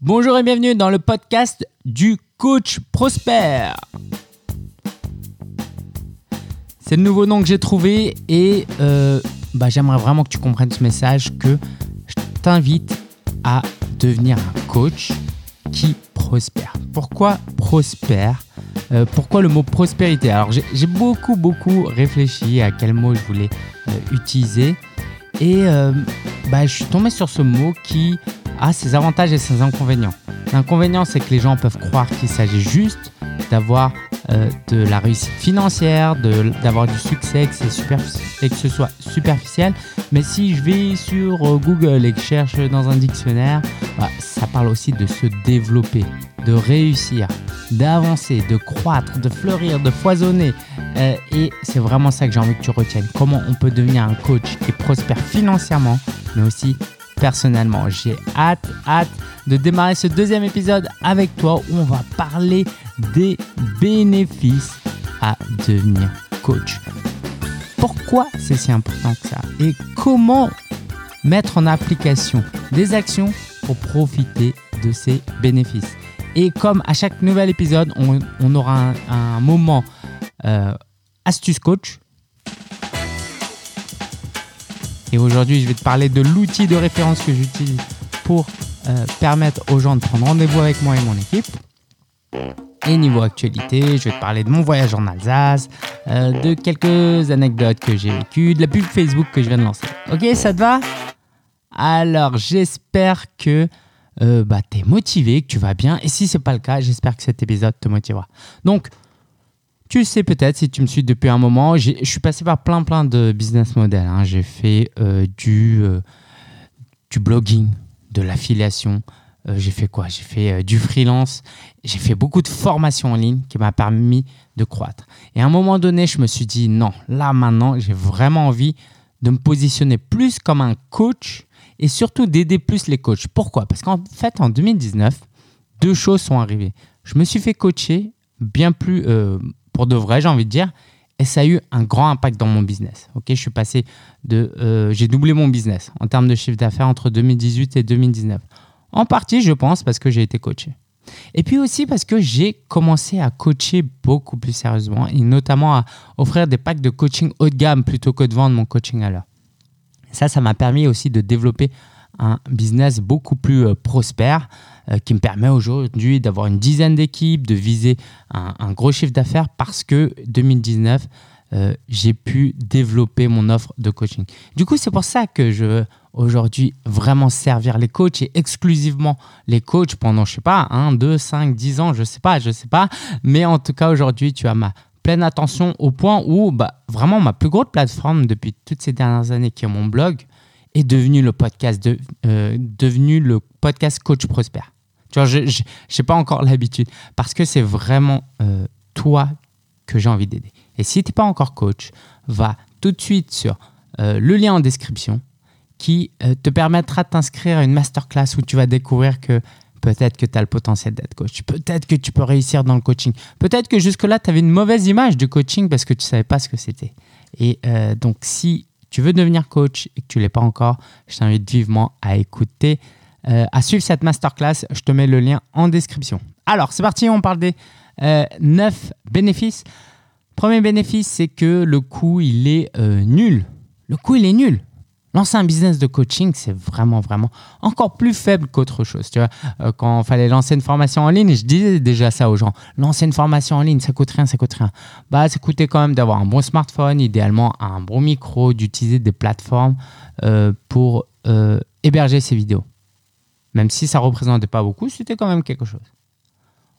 Bonjour et bienvenue dans le podcast du coach Prosper. C'est le nouveau nom que j'ai trouvé et euh, bah, j'aimerais vraiment que tu comprennes ce message que je t'invite à devenir un coach qui prospère. Pourquoi prospère? Euh, Pourquoi le mot prospérité? Alors j'ai beaucoup beaucoup réfléchi à quel mot je voulais euh, utiliser et bah, je suis tombé sur ce mot qui a ses avantages et ses inconvénients. L'inconvénient, c'est que les gens peuvent croire qu'il s'agit juste d'avoir euh, de la réussite financière, d'avoir du succès, que, et que ce soit superficiel. Mais si je vais sur euh, Google et que je cherche dans un dictionnaire, bah, ça parle aussi de se développer, de réussir, d'avancer, de croître, de fleurir, de foisonner. Euh, et c'est vraiment ça que j'ai envie que tu retiennes. Comment on peut devenir un coach qui prospère financièrement, mais aussi personnellement. J'ai hâte, hâte de démarrer ce deuxième épisode avec toi où on va parler des bénéfices à devenir coach. Pourquoi c'est si important que ça? Et comment mettre en application des actions pour profiter de ces bénéfices? Et comme à chaque nouvel épisode, on, aura un, moment euh, astuce coach et aujourd'hui, je vais te parler de l'outil de référence que j'utilise pour euh, permettre aux gens de prendre rendez-vous avec moi et mon équipe. Et niveau actualité, je vais te parler de mon voyage en Alsace, euh, de quelques anecdotes que j'ai vécues, de la pub Facebook que je viens de lancer. Ok, ça te va? Alors, j'espère que euh, bah, tu es motivé, que tu vas bien. Et si ce n'est pas le cas, j'espère que cet épisode te motivera. Donc, tu sais peut-être si tu me suis depuis un moment, je suis passé par plein plein de business models. Hein. J'ai fait euh, du, euh, du blogging, de l'affiliation. Euh, j'ai fait quoi? J'ai fait du freelance. J'ai fait beaucoup de formations en ligne qui m'a permis de croître. Et à un moment donné, je me suis dit non, là maintenant, j'ai vraiment envie de me positionner plus comme un coach et surtout d'aider plus les coachs. Pourquoi? Parce qu'en fait, en 2019, deux choses sont arrivées. Je me suis fait coacher bien plus pour de vrai, j'ai envie de dire. Et ça a eu un grand impact dans mon business. Ok, je suis passé de, euh, j'ai doublé mon business en termes de chiffre d'affaires entre 2018 et 2019. En partie, je pense, parce que j'ai été coaché. Et puis aussi parce que j'ai commencé à coacher beaucoup plus sérieusement et notamment à offrir des packs de coaching haut de gamme plutôt que de vendre mon coaching à l'heure. Ça, ça m'a permis aussi de développer un business beaucoup plus euh, prospère qui me permet aujourd'hui d'avoir une dizaine d'équipes, de viser un, gros chiffre d'affaires parce que 2019, euh, j'ai pu développer mon offre de coaching. Du coup, c'est pour ça que je veux aujourd'hui vraiment servir les coachs et exclusivement les coachs pendant, je sais pas, 1, 2, 5, 10 ans, je sais pas, je sais pas. Mais en tout cas, aujourd'hui, tu as ma pleine attention au point où bah, vraiment ma plus grosse plateforme depuis toutes ces dernières années qui est mon blog, est devenu le podcast, de, euh, devenu le podcast Coach Prosper. Tu vois, je n'ai pas encore l'habitude parce que c'est vraiment euh, toi que j'ai envie d'aider. Et si tu n'es pas encore coach, va tout de suite sur euh, le lien en description qui te permettra de t'inscrire à une masterclass où tu vas découvrir que peut-être que tu as le potentiel d'être coach. Peut-être que tu peux réussir dans le coaching. Peut-être que jusque-là, tu avais une mauvaise image du coaching parce que tu ne savais pas ce que c'était. Et donc, si tu veux devenir coach et que tu ne l'es pas encore, je t'invite vivement à écouter, euh, à suivre cette masterclass. Je te mets le lien en description. Alors, c'est parti, on parle des euh, 9 bénéfices. Premier bénéfice, c'est que le coût, il est euh, nul. Le coût, il est nul. Lancer un business de coaching, c'est vraiment, vraiment encore plus faible qu'autre chose. Tu vois, euh, quand il fallait lancer une formation en ligne, je disais déjà ça aux gens. Lancer une formation en ligne, ça coûte rien, ça coûte rien. Bah, ça coûtait quand même d'avoir un bon smartphone, idéalement un bon micro, d'utiliser des plateformes pour héberger ces vidéos. Même si ça ne représentait pas beaucoup, c'était quand même quelque chose.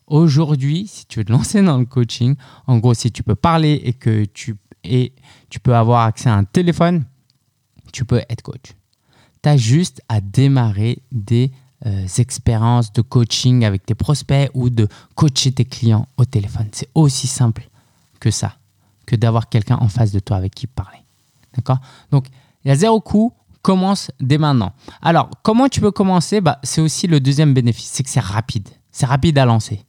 Aujourd'hui, si tu veux te lancer dans le coaching, en gros, si tu peux parler et que tu, tu peux avoir accès à un téléphone, tu peux être coach. Tu as juste à démarrer des euh, expériences de coaching avec tes prospects ou de coacher tes clients au téléphone. C'est aussi simple que ça, que d'avoir quelqu'un en face de toi avec qui parler. D'accord? Donc, il y a zéro coût. Commence dès maintenant. Alors, comment tu peux commencer? Bah, C'est aussi le deuxième bénéfice, c'est que c'est rapide. C'est rapide à lancer.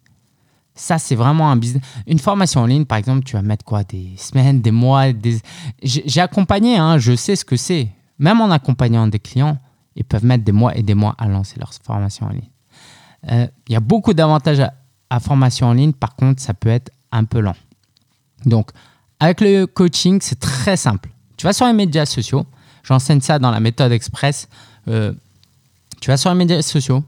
Ça, c'est vraiment un business. Une formation en ligne, par exemple, tu vas mettre quoi? Des semaines, des mois des... J'ai accompagné, hein, je sais ce que c'est. Même en accompagnant des clients, ils peuvent mettre des mois et des mois à lancer leur formation en ligne. Euh, il y a beaucoup d'avantages à, à formation en ligne. Par contre, ça peut être un peu lent. Donc, avec le coaching, c'est très simple. Tu vas sur les médias sociaux. J'enseigne ça dans la méthode express. Euh, tu vas sur les médias sociaux.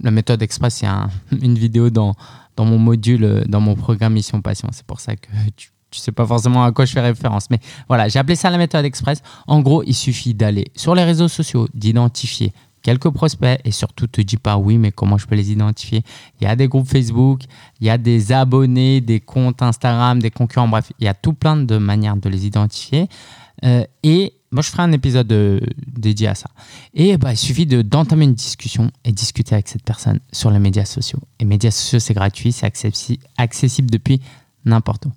La méthode express, a une vidéo dans, dans mon module, euh, dans mon programme Mission Passion. C'est pour ça que tu ne sais pas forcément à quoi je fais référence. Mais voilà, j'ai appelé ça la méthode express. En gros, il suffit d'aller sur les réseaux sociaux, d'identifier quelques prospects et surtout te dis pas oui mais comment je peux les identifier? Il y a des groupes Facebook il y a des abonnés des comptes Instagram des concurrents bref il y a tout plein de manières de les identifier euh, et moi je ferai un épisode euh, dédié à ça. Et bah, il suffit d'entamer une discussion et discuter avec cette personne sur les médias sociaux. Et médias sociaux c'est gratuit c'est accessible, depuis n'importe où.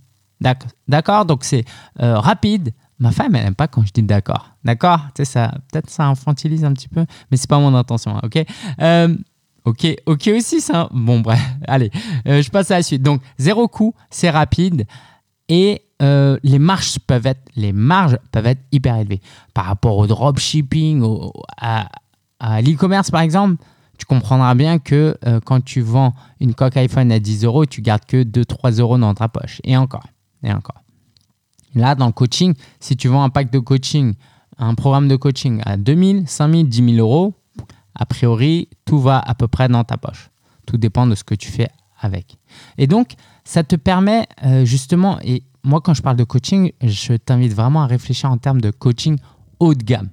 D'accord? Donc c'est euh, rapide. Ma femme, elle n'aime pas quand je dis d'accord. D'accord? Tu ça, peut-être ça infantilise un petit peu, mais c'est pas mon intention, hein, ok? Euh, Ok, ok aussi ça. Bon, bref, allez, je passe à la suite. Donc, zéro coût, c'est rapide. Et euh, les marges peuvent être, hyper élevées par rapport au dropshipping, à, l'e-commerce par exemple. Tu comprendras bien que quand tu vends une coque iPhone à 10 euros, tu gardes que 2-3 euros dans ta poche. Et encore, et encore. Là, dans le coaching, si tu vends un pack de coaching, un programme de coaching à 2000, 5000, 10 000 euros, a priori, tout va à peu près dans ta poche. Tout dépend de ce que tu fais avec. Et donc, ça te permet euh, justement, et moi quand je parle de coaching, je t'invite vraiment à réfléchir en termes de coaching haut de gamme.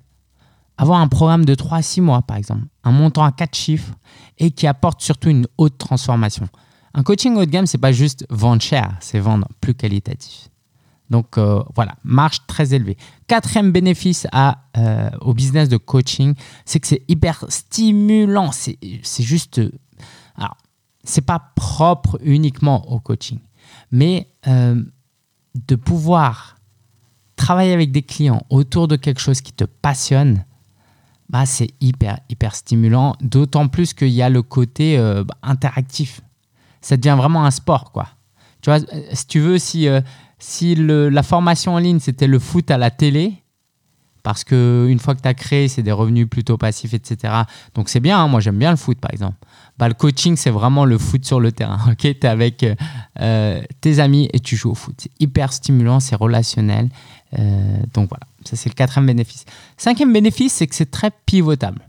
Avoir un programme de 3 à 6 mois, par exemple, un montant à 4 chiffres et qui apporte surtout une haute transformation. Un coaching haut de gamme, c'est pas juste vendre cher, c'est vendre plus qualitatif. Donc euh, voilà, marge très élevée. Quatrième bénéfice euh, au business de coaching, c'est que c'est hyper stimulant. C'est juste. C'est pas propre uniquement au coaching, mais euh, de pouvoir travailler avec des clients autour de quelque chose qui te passionne, bah, c'est hyper, hyper stimulant. D'autant plus qu'il y a le côté bah, interactif. Ça devient vraiment un sport, quoi. Tu vois, si tu veux, si si la formation en ligne, c'était le foot à la télé, parce qu'une fois que tu as créé, c'est des revenus plutôt passifs, etc. Donc c'est bien, hein. moi j'aime bien le foot par exemple. Bah, le coaching, c'est vraiment le foot sur le terrain. tu es avec euh, tes amis et tu joues au foot. C'est hyper stimulant, c'est relationnel. Euh, donc voilà, ça c'est le quatrième bénéfice. Cinquième bénéfice, c'est que c'est très pivotable.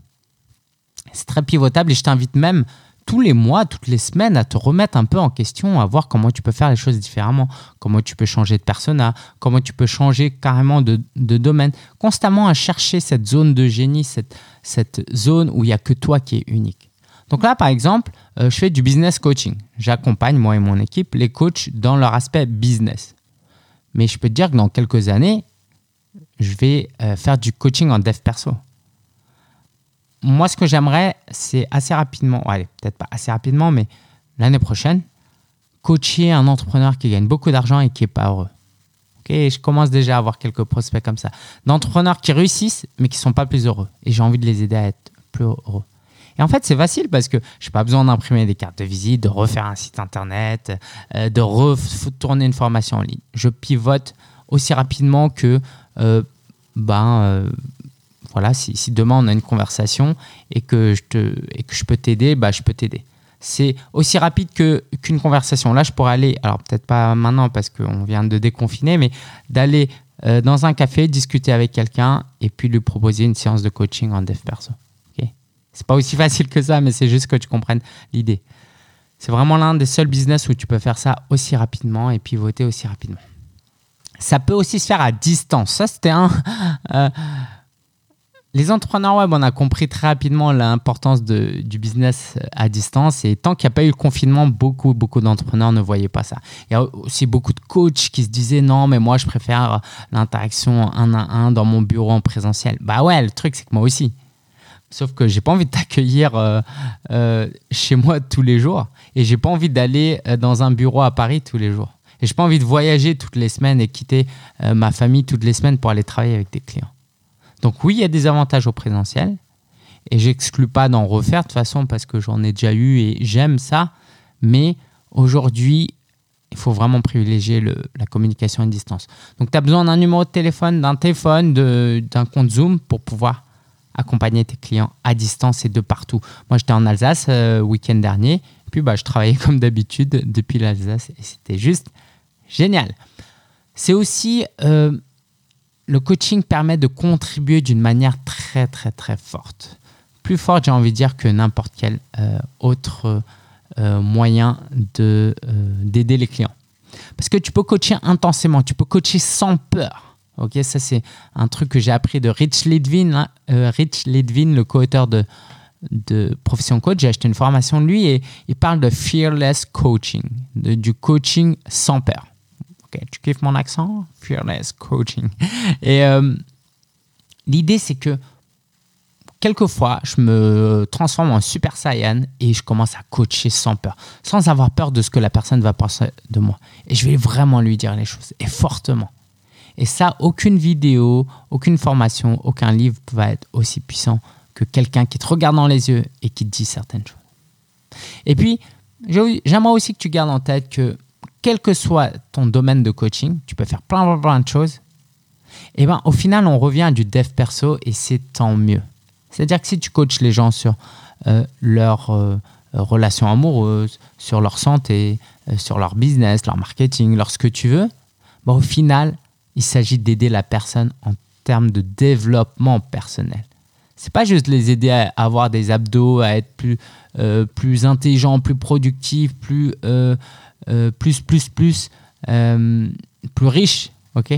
C'est très pivotable et je t'invite même tous les mois, toutes les semaines à te remettre un peu en question, à voir comment tu peux faire les choses différemment, comment tu peux changer de persona, comment tu peux changer carrément de, domaine, constamment à chercher cette zone de génie, cette, cette zone où il n'y a que toi qui est unique. Donc là, par exemple, euh, je fais du business coaching. J'accompagne, moi et mon équipe, les coachs dans leur aspect business. Mais je peux te dire que dans quelques années, je vais euh, faire du coaching en dev perso moi, ce que j'aimerais, c'est assez rapidement, allez, peut-être pas assez rapidement, mais l'année prochaine, coacher un entrepreneur qui gagne beaucoup d'argent et qui n'est pas heureux. Ok, je commence déjà à avoir quelques prospects comme ça. D'entrepreneurs qui réussissent, mais qui ne sont pas plus heureux. Et j'ai envie de les aider à être plus heureux. Et en fait, c'est facile parce que je n'ai pas besoin d'imprimer des cartes de visite, de refaire un site internet, euh, de retourner une formation en ligne. Je pivote aussi rapidement que euh, ben, euh, voilà, si, demain on a une conversation et que je, te, et que je peux t'aider, bah, je peux t'aider. C'est aussi rapide que, qu'une conversation. Là, je pourrais aller, alors peut-être pas maintenant parce qu'on vient de déconfiner, mais d'aller euh, dans un café, discuter avec quelqu'un et puis lui proposer une séance de coaching en dev perso. Okay c'est pas aussi facile que ça, mais c'est juste que tu comprennes l'idée. C'est vraiment l'un des seuls business où tu peux faire ça aussi rapidement et pivoter aussi rapidement. Ça peut aussi se faire à distance. Ça, c'était un. Euh, les entrepreneurs web, on a compris très rapidement l'importance du business à distance. Et tant qu'il n'y a pas eu le confinement, beaucoup, beaucoup d'entrepreneurs ne voyaient pas ça. Il y a aussi beaucoup de coachs qui se disaient non, mais moi, je préfère l'interaction un à un dans mon bureau en présentiel. Bah ouais, le truc, c'est que moi aussi. Sauf que j'ai pas envie de t'accueillir euh, euh, chez moi tous les jours. Et j'ai pas envie d'aller euh, dans un bureau à Paris tous les jours. Et j'ai pas envie de voyager toutes les semaines et quitter ma famille toutes les semaines pour aller travailler avec des clients. Donc oui, il y a des avantages au présentiel. Et j'exclus pas d'en refaire de toute façon parce que j'en ai déjà eu et j'aime ça. Mais aujourd'hui, il faut vraiment privilégier la communication à distance. Donc tu as besoin d'un numéro de téléphone, d'un téléphone, d'un compte Zoom pour pouvoir accompagner tes clients à distance et de partout. Moi, j'étais en Alsace euh, week-end dernier, puis bah, je travaillais comme d'habitude depuis l'Alsace et c'était juste génial. C'est aussi euh, le coaching permet de contribuer d'une manière très très très forte. Plus forte, j'ai envie de dire, que n'importe quel euh, autre euh, moyen de, d'aider les clients. Parce que tu peux coacher intensément, tu peux coacher sans peur. Ok, ça c'est un truc que j'ai appris de Rich Ledvin, hein. Rich le co-auteur de Profession Coach. J'ai acheté une formation de lui et il parle de fearless coaching, du coaching sans peur tu kiffes mon accent? Fearless coaching. Et euh, l'idée, c'est que quelquefois, je me transforme en super saiyan et je commence à coacher sans peur, sans avoir peur de ce que la personne va penser de moi. Et je vais vraiment lui dire les choses, et fortement. Et ça, aucune vidéo, aucune formation, aucun livre va être aussi puissant que quelqu'un qui te regarde dans les yeux et qui te dit certaines choses. Et puis, j'aimerais aussi que tu gardes en tête que quel que soit ton domaine de coaching, tu peux faire plein, de choses. Et ben, au final, on revient à du dev perso et c'est tant mieux. C'est-à-dire que si tu coaches les gens sur euh, leur euh, relation amoureuse, sur leur santé, euh, sur leur business, leur marketing, leur ce que tu veux, ben, au final, il s'agit d'aider la personne en termes de développement personnel. C'est pas juste les aider à avoir des abdos, à être plus, plus intelligent, plus productif, plus euh, plus, plus, plus, euh, plus riches, ok?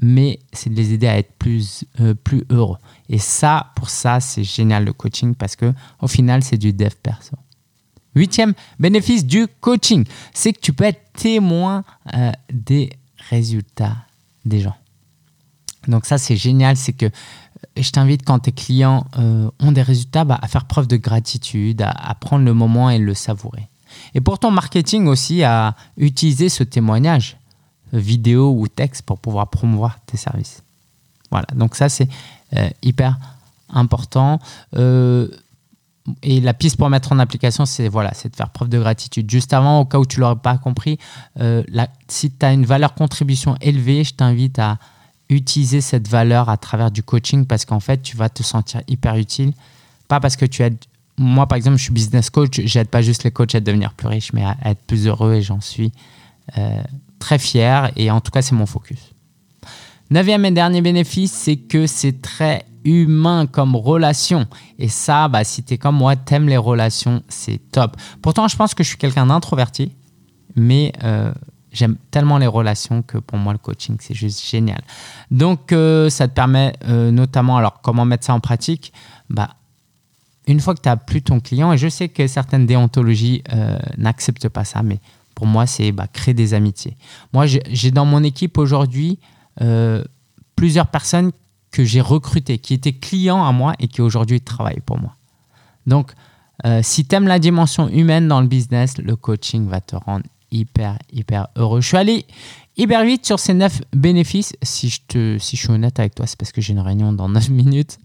Mais c'est de les aider à être plus, euh, plus heureux. Et ça, pour ça, c'est génial le coaching parce que au final, c'est du dev perso. Huitième bénéfice du coaching, c'est que tu peux être témoin des résultats des gens. Donc ça, c'est génial, c'est que je t'invite quand tes clients ont des résultats bah, à faire preuve de gratitude, à, prendre le moment et le savourer. Et pour ton marketing aussi, à utiliser ce témoignage, vidéo ou texte, pour pouvoir promouvoir tes services. Voilà, donc ça c'est euh, hyper important. Euh, et la piste pour mettre en application, c'est voilà, c'est de faire preuve de gratitude. Juste avant, au cas où tu l'aurais pas compris, euh, si tu as une valeur contribution élevée, je t'invite à utiliser cette valeur à travers du coaching parce qu'en fait, tu vas te sentir hyper utile. Pas parce que tu as moi, par exemple, je suis business coach. J'aide pas juste les coachs à devenir plus riches, mais à, être plus heureux et j'en suis euh, très fier. Et en tout cas, c'est mon focus. Neuvième et dernier bénéfice, c'est que c'est très humain comme relation. Et ça, bah, si tu es comme moi, t'aimes les relations, c'est top. Pourtant, je pense que je suis quelqu'un d'introverti, mais euh, j'aime tellement les relations que pour moi, le coaching, c'est juste génial. Donc, euh, ça te permet notamment, alors comment mettre ça en pratique? Bah, une fois que tu n'as plus ton client, et je sais que certaines déontologies euh, n'acceptent pas ça, mais pour moi, c'est bah, créer des amitiés. Moi, j'ai dans mon équipe aujourd'hui euh, plusieurs personnes que j'ai recrutées, qui étaient clients à moi et qui aujourd'hui travaillent pour moi. Donc, euh, si tu aimes la dimension humaine dans le business, le coaching va te rendre hyper, hyper heureux. Je suis allé hyper vite sur ces 9 bénéfices. Si je, te, si je suis honnête avec toi, c'est parce que j'ai une réunion dans 9 minutes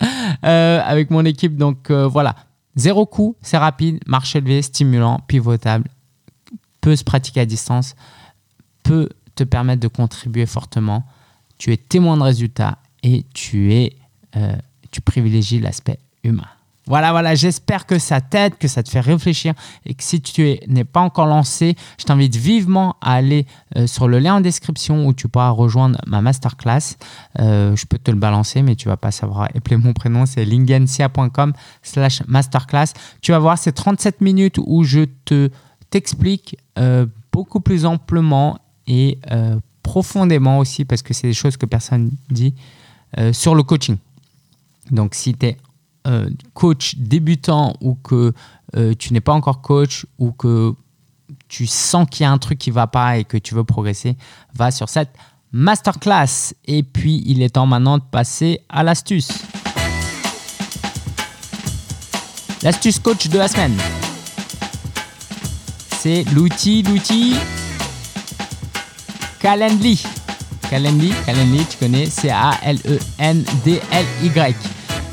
euh, avec mon équipe. Donc euh, voilà, zéro coût, c'est rapide, marche élevé, stimulant, pivotable, peut se pratiquer à distance, peut te permettre de contribuer fortement. Tu es témoin de résultats et tu, es, euh, tu privilégies l'aspect humain. Voilà, voilà, j'espère que ça t'aide, que ça te fait réfléchir et que si tu n'es pas encore lancé, je t'invite vivement à aller euh, sur le lien en description où tu pourras rejoindre ma masterclass. Euh, je peux te le balancer, mais tu vas pas savoir appeler mon prénom, c'est lingencia.com slash masterclass. Tu vas voir, c'est 37 minutes où je te t'explique euh, beaucoup plus amplement et profondément aussi, parce que c'est des choses que personne dit, sur le coaching. Donc si tu es euh, coach débutant ou que euh, tu n'es pas encore coach ou que tu sens qu'il y a un truc qui va pas et que tu veux progresser, va sur cette masterclass. Et puis, il est temps maintenant de passer à l'astuce. L'astuce coach de la semaine. C'est l'outil, l'outil Calendly. Calendly, Calendly, tu connais, C-A-L-E-N-D-L-Y.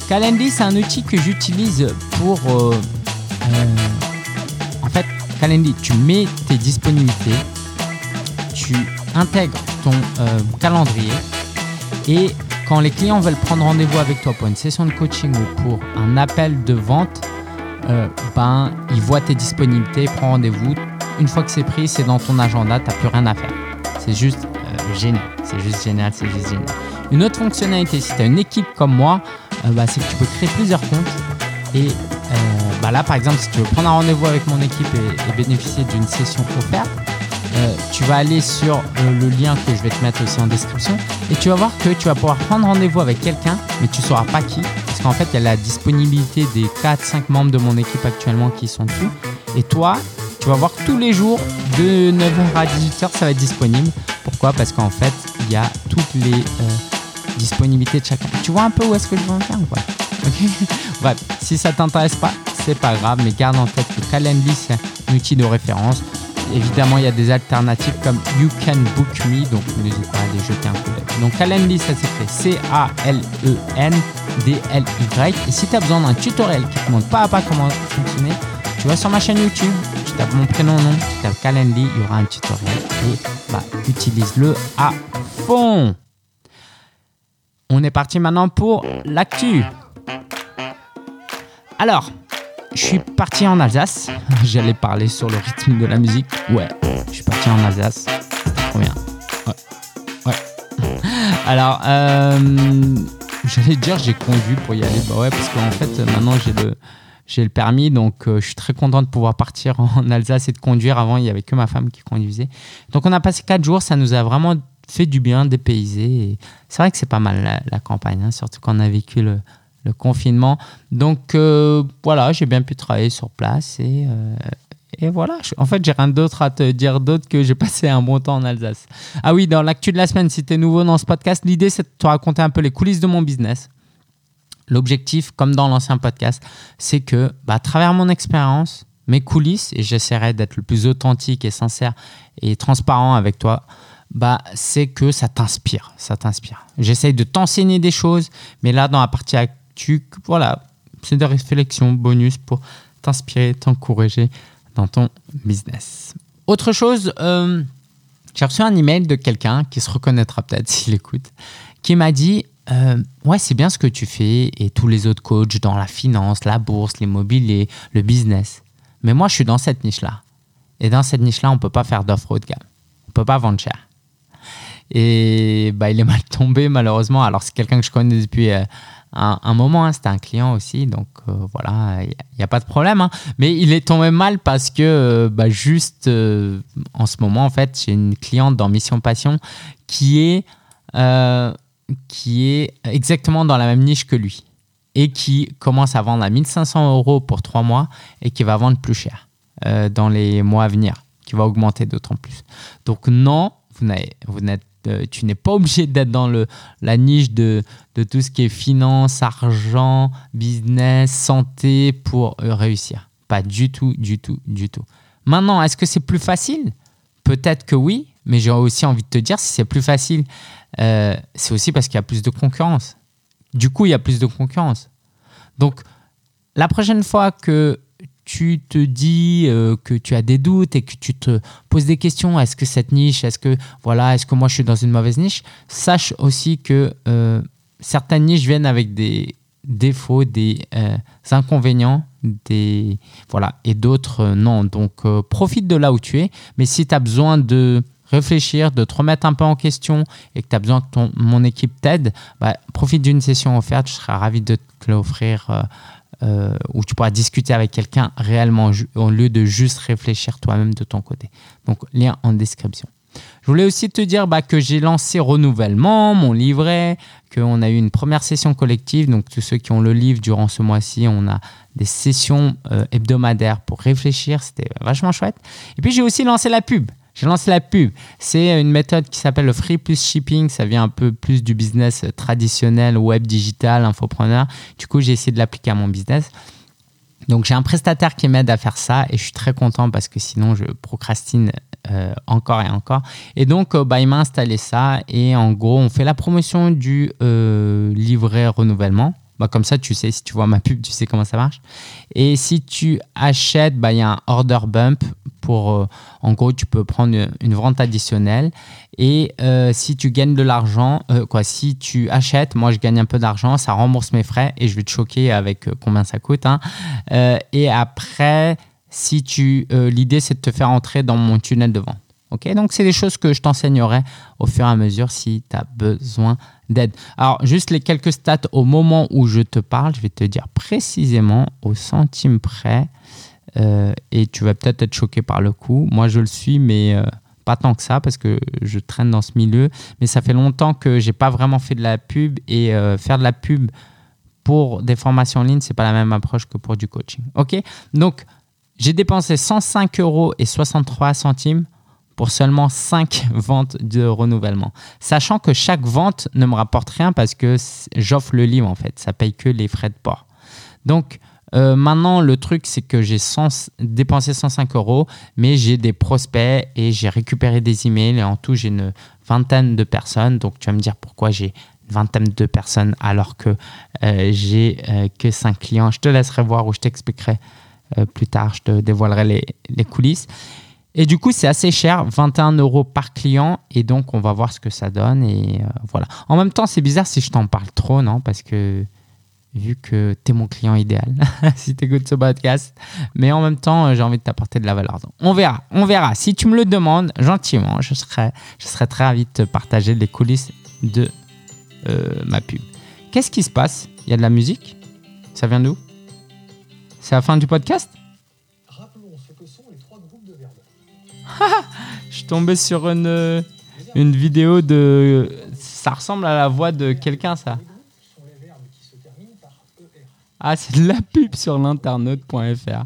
Calendly, c'est un outil que j'utilise pour... Euh, euh, en fait, Calendly, tu mets tes disponibilités, tu intègres ton euh, calendrier et quand les clients veulent prendre rendez-vous avec toi pour une session de coaching ou pour un appel de vente, ben, ils voient tes disponibilités, prennent rendez-vous. Une fois que c'est pris, c'est dans ton agenda, tu n'as plus rien à faire. C'est juste génial, c'est juste génial, c'est juste génial. Une autre fonctionnalité, si tu as une équipe comme moi, euh, bah, c'est que tu peux créer plusieurs comptes. Et bah là, par exemple, si tu veux prendre un rendez-vous avec mon équipe et bénéficier d'une session offerte, euh, tu vas aller sur euh, le lien que je vais te mettre aussi en description et tu vas voir que tu vas pouvoir prendre rendez-vous avec quelqu'un, mais tu ne sauras pas qui. Parce qu'en fait, il y a la disponibilité des 4-5 membres de mon équipe actuellement qui sont dessus. Et toi, tu vas voir tous les jours de 9h à 18h, ça va être disponible. Pourquoi? Parce qu'en fait, il y a toutes les euh, disponibilités de chacun. Tu vois un peu où est-ce que je veux en faire Bref, si ça t'intéresse pas, c'est pas grave, mais garde en tête que Calendly, c'est un outil de référence évidemment, il y a des alternatives comme You Can Book Me, donc n'hésite pas à aller jeter un coup d'œil. Donc Calendly, ça s'écrit C-A-L-E-N-D-L-Y. Et si tu as besoin d'un tutoriel qui te montre pas à pas comment fonctionner, tu vas sur ma chaîne YouTube, tu tapes mon prénom, nom, tu tapes Calendly, il y aura un tutoriel et bah, utilise-le à fond. On est parti maintenant pour l'actu. Alors, je suis parti en Alsace. J'allais parler sur le rythme de la musique. Ouais, je suis parti en Alsace. trop bien. Ouais. Ouais. Alors, euh, j'allais dire j'ai conduit pour y aller. Bah ouais, parce qu'en fait, maintenant j'ai le, j'ai le permis, donc euh, je suis très content de pouvoir partir en Alsace et de conduire. Avant, il n'y avait que ma femme qui conduisait. Donc on a passé quatre jours, ça nous a vraiment fait du bien, dépaysé. C'est vrai que c'est pas mal la, campagne, hein, surtout quand on a vécu le, confinement. Donc euh, voilà, j'ai bien pu travailler sur place et, euh, voilà. En fait, j'ai rien d'autre à te dire d'autre que j'ai passé un bon temps en Alsace. Ah oui, dans l'actu de la semaine, si tu es nouveau dans ce podcast, l'idée c'est de te raconter un peu les coulisses de mon business. L'objectif, comme dans l'ancien podcast, c'est que bah, à travers mon expérience, mes coulisses, et j'essaierai d'être le plus authentique et sincère et transparent avec toi, bah, c'est que ça t'inspire, ça t'inspire. J'essaye de t'enseigner des choses, mais là, dans la partie voilà, c'est des réflexions bonus pour t'inspirer, t'encourager dans ton business. Autre chose, euh, j'ai reçu un email de quelqu'un qui se reconnaîtra peut-être s'il écoute, qui m'a dit euh, Ouais, c'est bien ce que tu fais et tous les autres coachs dans la finance, la bourse, l'immobilier, le business. Mais moi, je suis dans cette niche-là. Et dans cette niche-là, on ne peut pas faire d'offres haut de gamme. On ne peut pas vendre cher. Et bah, il est mal tombé, malheureusement. Alors, c'est quelqu'un que je connais depuis. Euh, un, moment, hein, c'était un client aussi, donc euh, voilà, il n'y a, pas de problème. Hein. Mais il est tombé mal parce que euh, bah, juste en ce moment, en fait, j'ai une cliente dans Mission Passion qui est, qui est exactement dans la même niche que lui et qui commence à vendre à 1500 euros pour trois mois et qui va vendre plus cher dans les mois à venir, qui va augmenter d'autant plus. Donc non, vous n'êtes tu n'es pas obligé d'être dans le, la niche de, de, tout ce qui est finance, argent, business, santé pour euh, réussir. Pas du tout, du tout, du tout. Maintenant, est-ce que c'est plus facile? Peut-être que oui, mais j'ai aussi envie de te dire, si c'est plus facile, euh, c'est aussi parce qu'il y a plus de concurrence. Du coup, il y a plus de concurrence. Donc, la prochaine fois que tu te dis euh, que tu as des doutes et que tu te poses des questions, est-ce que cette niche, est-ce que voilà, est-ce que moi je suis dans une mauvaise niche? Sache aussi que euh, certaines niches viennent avec des défauts, des euh, inconvénients, des voilà, et d'autres non. Donc profite de là où tu es, mais si tu as besoin de réfléchir, de te remettre un peu en question et que tu as besoin que mon équipe t'aide, bah, profite d'une session offerte. Je serai ravi de te l'offrir euh, où tu pourras discuter avec quelqu'un réellement au lieu de juste réfléchir toi-même de ton côté. Donc, lien en description. Je voulais aussi te dire bah, que j'ai lancé Renouvellement, mon livret, qu'on a eu une première session collective. Donc, tous ceux qui ont le livre durant ce mois-ci, on a des sessions euh, hebdomadaires pour réfléchir. C'était vachement chouette. Et puis, j'ai aussi lancé la pub. J'ai lancé la pub. C'est une méthode qui s'appelle le free plus shipping. Ça vient un peu plus du business traditionnel, web digital, infopreneur. Du coup, j'ai essayé de l'appliquer à mon business. Donc, j'ai un prestataire qui m'aide à faire ça et je suis très content parce que sinon, je procrastine euh, encore et encore. Et donc, euh, bah, il m'a installé ça et en gros, on fait la promotion du euh, livret renouvellement. Bah, comme ça, tu sais, si tu vois ma pub, tu sais comment ça marche. Et si tu achètes, bah, il y a un order bump pour, euh, en gros, tu peux prendre une vente additionnelle. Et euh, si tu gagnes de l'argent, quoi, si tu achètes, moi je gagne un peu d'argent, ça rembourse mes frais et je vais te choquer avec combien ça coûte. Hein. et après, si tu, l'idée c'est de te faire entrer dans mon tunnel de vente. Ok, donc c'est des choses que je t'enseignerai au fur et à mesure si tu as besoin d'aide. Alors, juste les quelques stats au moment où je te parle, je vais te dire précisément au centime près. Euh, et tu vas peut-être être choqué par le coup. Moi, je le suis, mais euh, pas tant que ça parce que je traîne dans ce milieu. Mais ça fait longtemps que j'ai pas vraiment fait de la pub et euh, faire de la pub pour des formations en ligne, c'est pas la même approche que pour du coaching. Ok? Donc, j'ai dépensé 105 euros et 63 centimes pour seulement 5 ventes de renouvellement. Sachant que chaque vente ne me rapporte rien parce que j'offre le livre en fait, ça paye que les frais de port. Donc euh, maintenant, le truc, c'est que j'ai dépensé 105 euros, mais j'ai des prospects et j'ai récupéré des emails et en tout, j'ai une vingtaine de personnes. Donc tu vas me dire pourquoi j'ai une vingtaine de personnes alors que euh, j'ai euh, que 5 clients. Je te laisserai voir ou je t'expliquerai plus tard, je te dévoilerai les, les coulisses. Et du coup, c'est assez cher, 21 euros par client. Et donc, on va voir ce que ça donne. Et euh, voilà. En même temps, c'est bizarre si je t'en parle trop, non Parce que vu que tu es mon client idéal, si tu écoutes ce podcast. Mais en même temps, j'ai envie de t'apporter de la valeur. on verra, on verra. Si tu me le demandes, gentiment, je serai, je serai très ravi de te partager les coulisses de euh, ma pub. Qu'est-ce qui se passe? Il y a de la musique? Ça vient d'où? C'est la fin du podcast? je suis tombé sur une, une vidéo de. Ça ressemble à la voix de quelqu'un, ça. Ah, c'est de la pub sur l'internet.fr.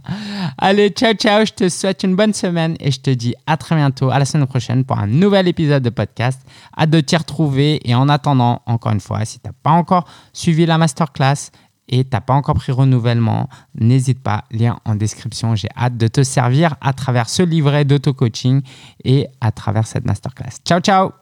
Allez, ciao, ciao. Je te souhaite une bonne semaine et je te dis à très bientôt, à la semaine prochaine pour un nouvel épisode de podcast. Hâte de t'y retrouver. Et en attendant, encore une fois, si tu n'as pas encore suivi la masterclass, et tu n'as pas encore pris renouvellement, n'hésite pas, lien en description. J'ai hâte de te servir à travers ce livret d'auto-coaching et à travers cette masterclass. Ciao, ciao